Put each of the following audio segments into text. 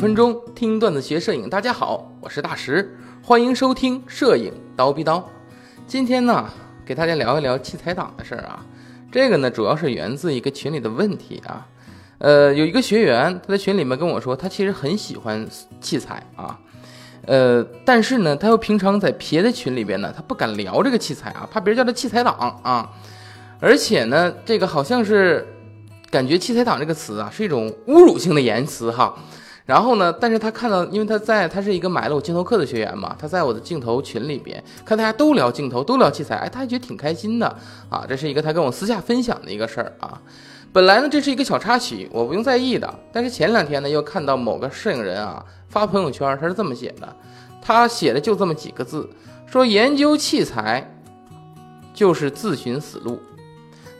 分钟听段子学摄影。大家好，我是大石，欢迎收听摄影刀逼刀。今天呢，给大家聊一聊器材党的事儿啊。这个呢，主要是源自一个群里的问题啊。呃，有一个学员他在群里面跟我说，他其实很喜欢器材啊。呃，但是呢，他又平常在别的群里边呢，他不敢聊这个器材啊，怕别人叫他器材党啊。而且呢，这个好像是感觉“器材党”这个词啊，是一种侮辱性的言辞哈。然后呢，但是他看到，因为他在他是一个买了我镜头课的学员嘛，他在我的镜头群里边看大家都聊镜头，都聊器材，哎，他还觉得挺开心的啊。这是一个他跟我私下分享的一个事儿啊。本来呢，这是一个小插曲，我不用在意的。但是前两天呢，又看到某个摄影人啊发朋友圈，他是这么写的，他写的就这么几个字，说研究器材就是自寻死路。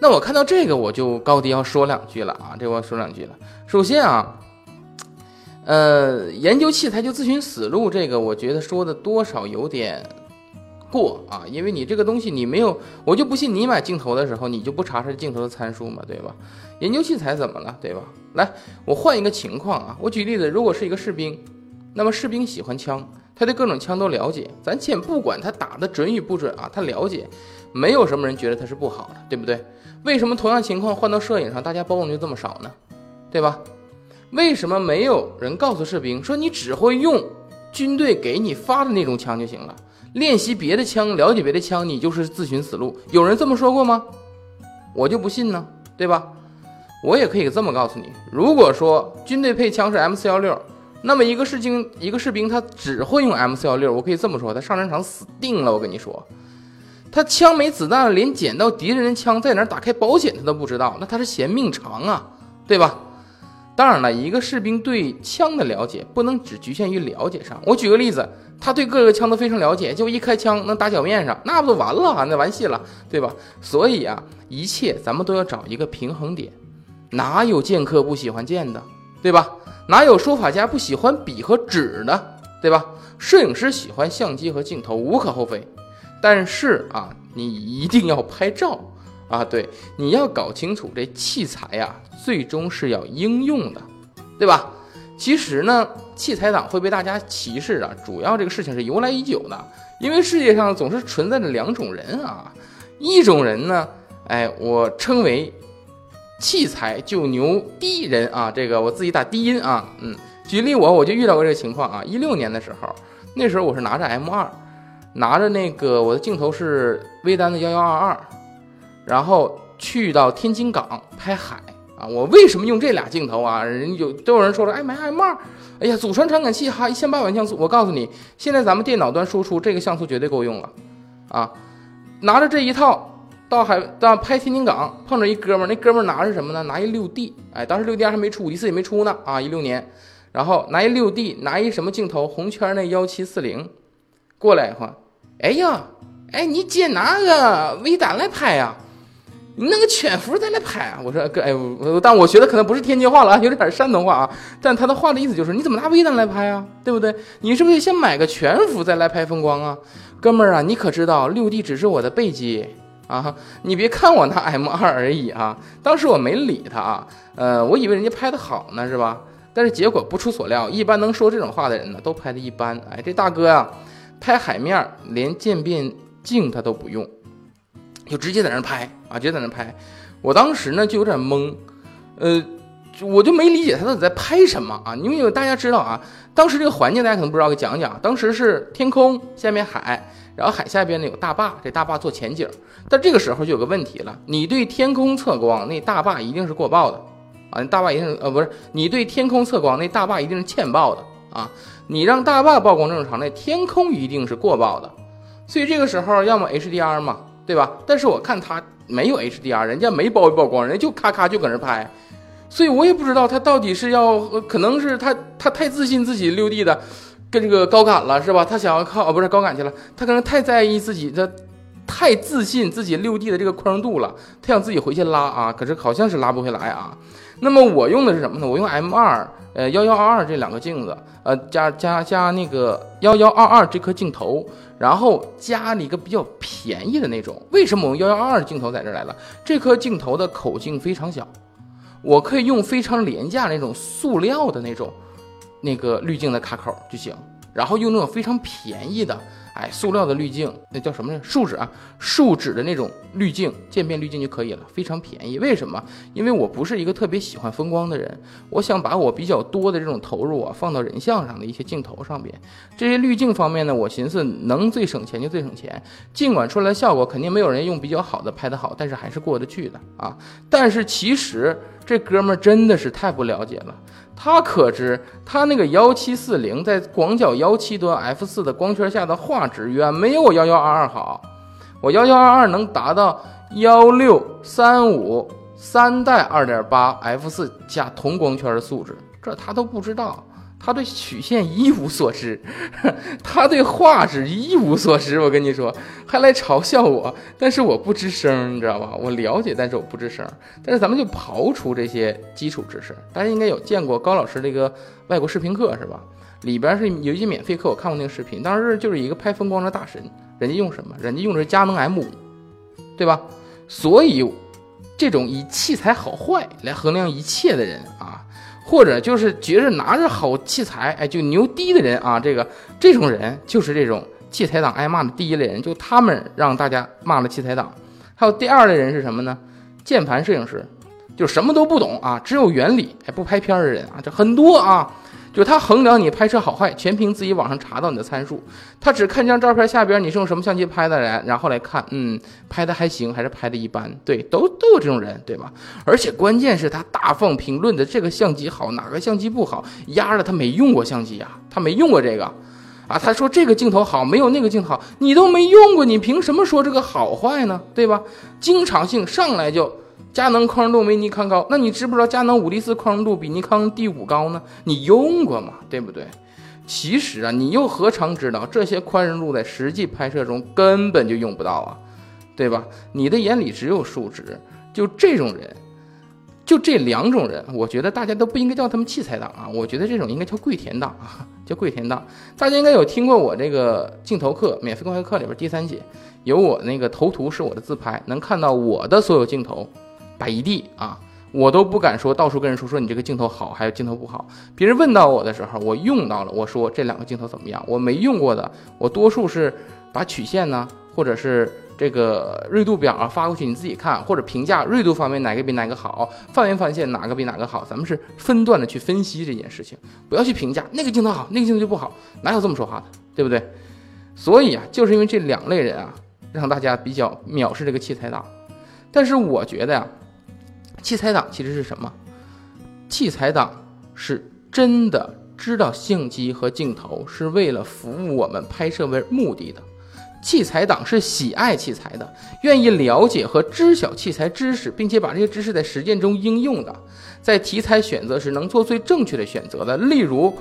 那我看到这个，我就高低要说两句了啊，这我要说两句了。首先啊。呃，研究器材就自寻死路，这个我觉得说的多少有点过啊，因为你这个东西你没有，我就不信你买镜头的时候你就不查查镜头的参数嘛，对吧？研究器材怎么了，对吧？来，我换一个情况啊，我举例子，如果是一个士兵，那么士兵喜欢枪，他对各种枪都了解，咱先不管他打的准与不准啊，他了解，没有什么人觉得他是不好的，对不对？为什么同样情况换到摄影上，大家包容就这么少呢？对吧？为什么没有人告诉士兵说你只会用军队给你发的那种枪就行了？练习别的枪，了解别的枪，你就是自寻死路。有人这么说过吗？我就不信呢，对吧？我也可以这么告诉你：如果说军队配枪是 M 四幺六，那么一个士兵一个士兵他只会用 M 四幺六，我可以这么说，他上战场死定了。我跟你说，他枪没子弹了，连捡到敌人的枪在哪打开保险他都不知道，那他是嫌命长啊，对吧？当然了，一个士兵对枪的了解不能只局限于了解上。我举个例子，他对各个枪都非常了解，就一开枪能打脚面上，那不就完了？那完戏了，对吧？所以啊，一切咱们都要找一个平衡点。哪有剑客不喜欢剑的，对吧？哪有书法家不喜欢笔和纸的，对吧？摄影师喜欢相机和镜头，无可厚非。但是啊，你一定要拍照。啊，对，你要搞清楚这器材呀，最终是要应用的，对吧？其实呢，器材党会被大家歧视啊，主要这个事情是由来已久的，因为世界上总是存在着两种人啊，一种人呢，哎，我称为器材就牛低人啊，这个我自己打低音啊，嗯，举例我我就遇到过这个情况啊，一六年的时候，那时候我是拿着 M 二，拿着那个我的镜头是微单的幺幺二二。然后去到天津港拍海啊！我为什么用这俩镜头啊？人有都有人说了，哎，买 M 二，哎呀，祖传传感器哈，一千八百万像素。我告诉你，现在咱们电脑端输出这个像素绝对够用了啊！拿着这一套到海到拍天津港，碰着一哥们儿，那哥们儿拿着什么呢？拿一六 D，哎，当时六 D 还没出，五 D 四也没出呢啊！一六年，然后拿一六 D，拿一什么镜头？红圈那幺七四零，过来话，哎呀，哎，你借拿个微单来拍呀？你那个全幅再来拍啊！我说哥，哎，但我学的可能不是天津话了，有点山东话啊。但他的话的意思就是，你怎么拿微单来拍啊？对不对？你是不是得先买个全幅再来拍风光啊？哥们儿啊，你可知道六 D 只是我的背机啊？你别看我拿 M 二而已啊。当时我没理他啊，呃，我以为人家拍的好呢，是吧？但是结果不出所料，一般能说这种话的人呢，都拍的一般。哎，这大哥呀，拍海面连渐变镜他都不用。就直接在那拍啊，直接在那拍。我当时呢就有点懵，呃，我就没理解他到底在拍什么啊。因为大家知道啊，当时这个环境大家可能不知道，给讲讲。当时是天空下面海，然后海下边呢有大坝，这大坝做前景。但这个时候就有个问题了，你对天空测光，那大坝一定是过曝的啊，大坝一定是呃不是，你对天空测光，那大坝一定是欠曝的啊。你让大坝曝光正常，那天空一定是过曝的。所以这个时候要么 HDR 嘛。对吧？但是我看他没有 HDR，人家没曝一曝光，人家就咔咔就搁那拍，所以我也不知道他到底是要，可能是他他太自信自己六 D 的，跟这个高感了是吧？他想要靠哦不是高感去了，他可能太在意自己的，太自信自己六 D 的这个宽容度了，他想自己回去拉啊，可是好像是拉不回来啊。那么我用的是什么呢？我用 M 二呃幺幺二二这两个镜子，呃加加加那个幺幺二二这颗镜头。然后加了一个比较便宜的那种，为什么我用幺幺二二镜头在这来了？这颗镜头的口径非常小，我可以用非常廉价那种塑料的那种那个滤镜的卡口就行，然后用那种非常便宜的。哎，塑料的滤镜，那叫什么呢？树脂啊，树脂的那种滤镜，渐变滤镜就可以了，非常便宜。为什么？因为我不是一个特别喜欢风光的人，我想把我比较多的这种投入啊，放到人像上的一些镜头上边。这些滤镜方面呢，我寻思能最省钱就最省钱。尽管出来效果肯定没有人用比较好的拍的好，但是还是过得去的啊。但是其实这哥们儿真的是太不了解了。他可知，他那个幺七四零在广角幺七端 f 四的光圈下的画质远没有我幺幺二二好，我幺幺二二能达到幺六三五三代二点八 f 四加同光圈的素质，这他都不知道。他对曲线一无所知，他对画质一无所知。我跟你说，还来嘲笑我，但是我不吱声，你知道吧？我了解，但是我不吱声。但是咱们就刨除这些基础知识，大家应该有见过高老师这个外国视频课是吧？里边是有一些免费课，我看过那个视频，当时就是一个拍风光的大神，人家用什么？人家用的是佳能 M 五，对吧？所以，这种以器材好坏来衡量一切的人啊。或者就是觉着拿着好器材，哎，就牛逼的人啊，这个这种人就是这种器材党挨骂的第一类人，就他们让大家骂了器材党。还有第二类人是什么呢？键盘摄影师，就什么都不懂啊，只有原理，还不拍片的人啊，这很多啊。就他衡量你拍摄好坏，全凭自己网上查到你的参数。他只看张照片下边你是用什么相机拍的，来然后来看，嗯，拍的还行还是拍的一般？对，都都有这种人，对吧？而且关键是他大放评论的这个相机好，哪个相机不好？压着他没用过相机呀，他没用过这个，啊，他说这个镜头好，没有那个镜头好，你都没用过，你凭什么说这个好坏呢？对吧？经常性上来就。佳能宽容度没尼康高，那你知不知道佳能五 D 四宽容度比尼康 D 五高呢？你用过吗？对不对？其实啊，你又何尝知道这些宽容度在实际拍摄中根本就用不到啊，对吧？你的眼里只有数值，就这种人，就这两种人，我觉得大家都不应该叫他们器材党啊，我觉得这种应该叫跪田党啊，叫跪田党。大家应该有听过我这个镜头课免费公开课里边第三节，有我那个头图是我的自拍，能看到我的所有镜头。摆一地啊，我都不敢说到处跟人说说你这个镜头好，还有镜头不好。别人问到我的时候，我用到了，我说这两个镜头怎么样？我没用过的，我多数是把曲线呢，或者是这个锐度表啊发过去，你自己看，或者评价锐度方面哪个比哪个好，范围范线哪个比哪个好。咱们是分段的去分析这件事情，不要去评价那个镜头好，那个镜头就不好，哪有这么说话的，对不对？所以啊，就是因为这两类人啊，让大家比较藐视这个器材党。但是我觉得呀。器材党其实是什么？器材党是真的知道相机和镜头是为了服务我们拍摄为目的的。器材党是喜爱器材的，愿意了解和知晓器材知识，并且把这些知识在实践中应用的。在题材选择时能做最正确的选择的。例如，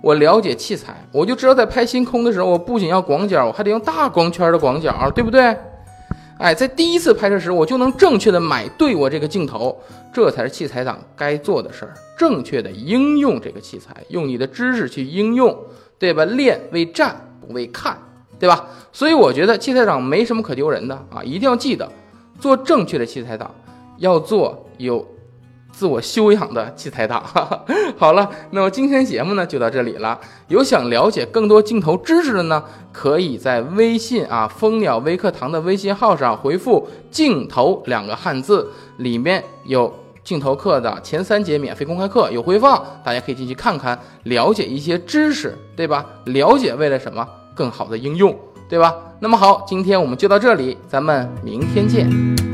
我了解器材，我就知道在拍星空的时候，我不仅要广角，我还得用大光圈的广角，对不对？哎，在第一次拍摄时，我就能正确的买对我这个镜头，这才是器材党该做的事儿。正确的应用这个器材，用你的知识去应用，对吧？练为战，不为看，对吧？所以我觉得器材党没什么可丢人的啊！一定要记得，做正确的器材党，要做有。自我修养的器材党。好了，那么今天节目呢就到这里了。有想了解更多镜头知识的呢，可以在微信啊蜂鸟微课堂的微信号上回复“镜头”两个汉字，里面有镜头课的前三节免费公开课有回放，大家可以进去看看，了解一些知识，对吧？了解为了什么？更好的应用，对吧？那么好，今天我们就到这里，咱们明天见。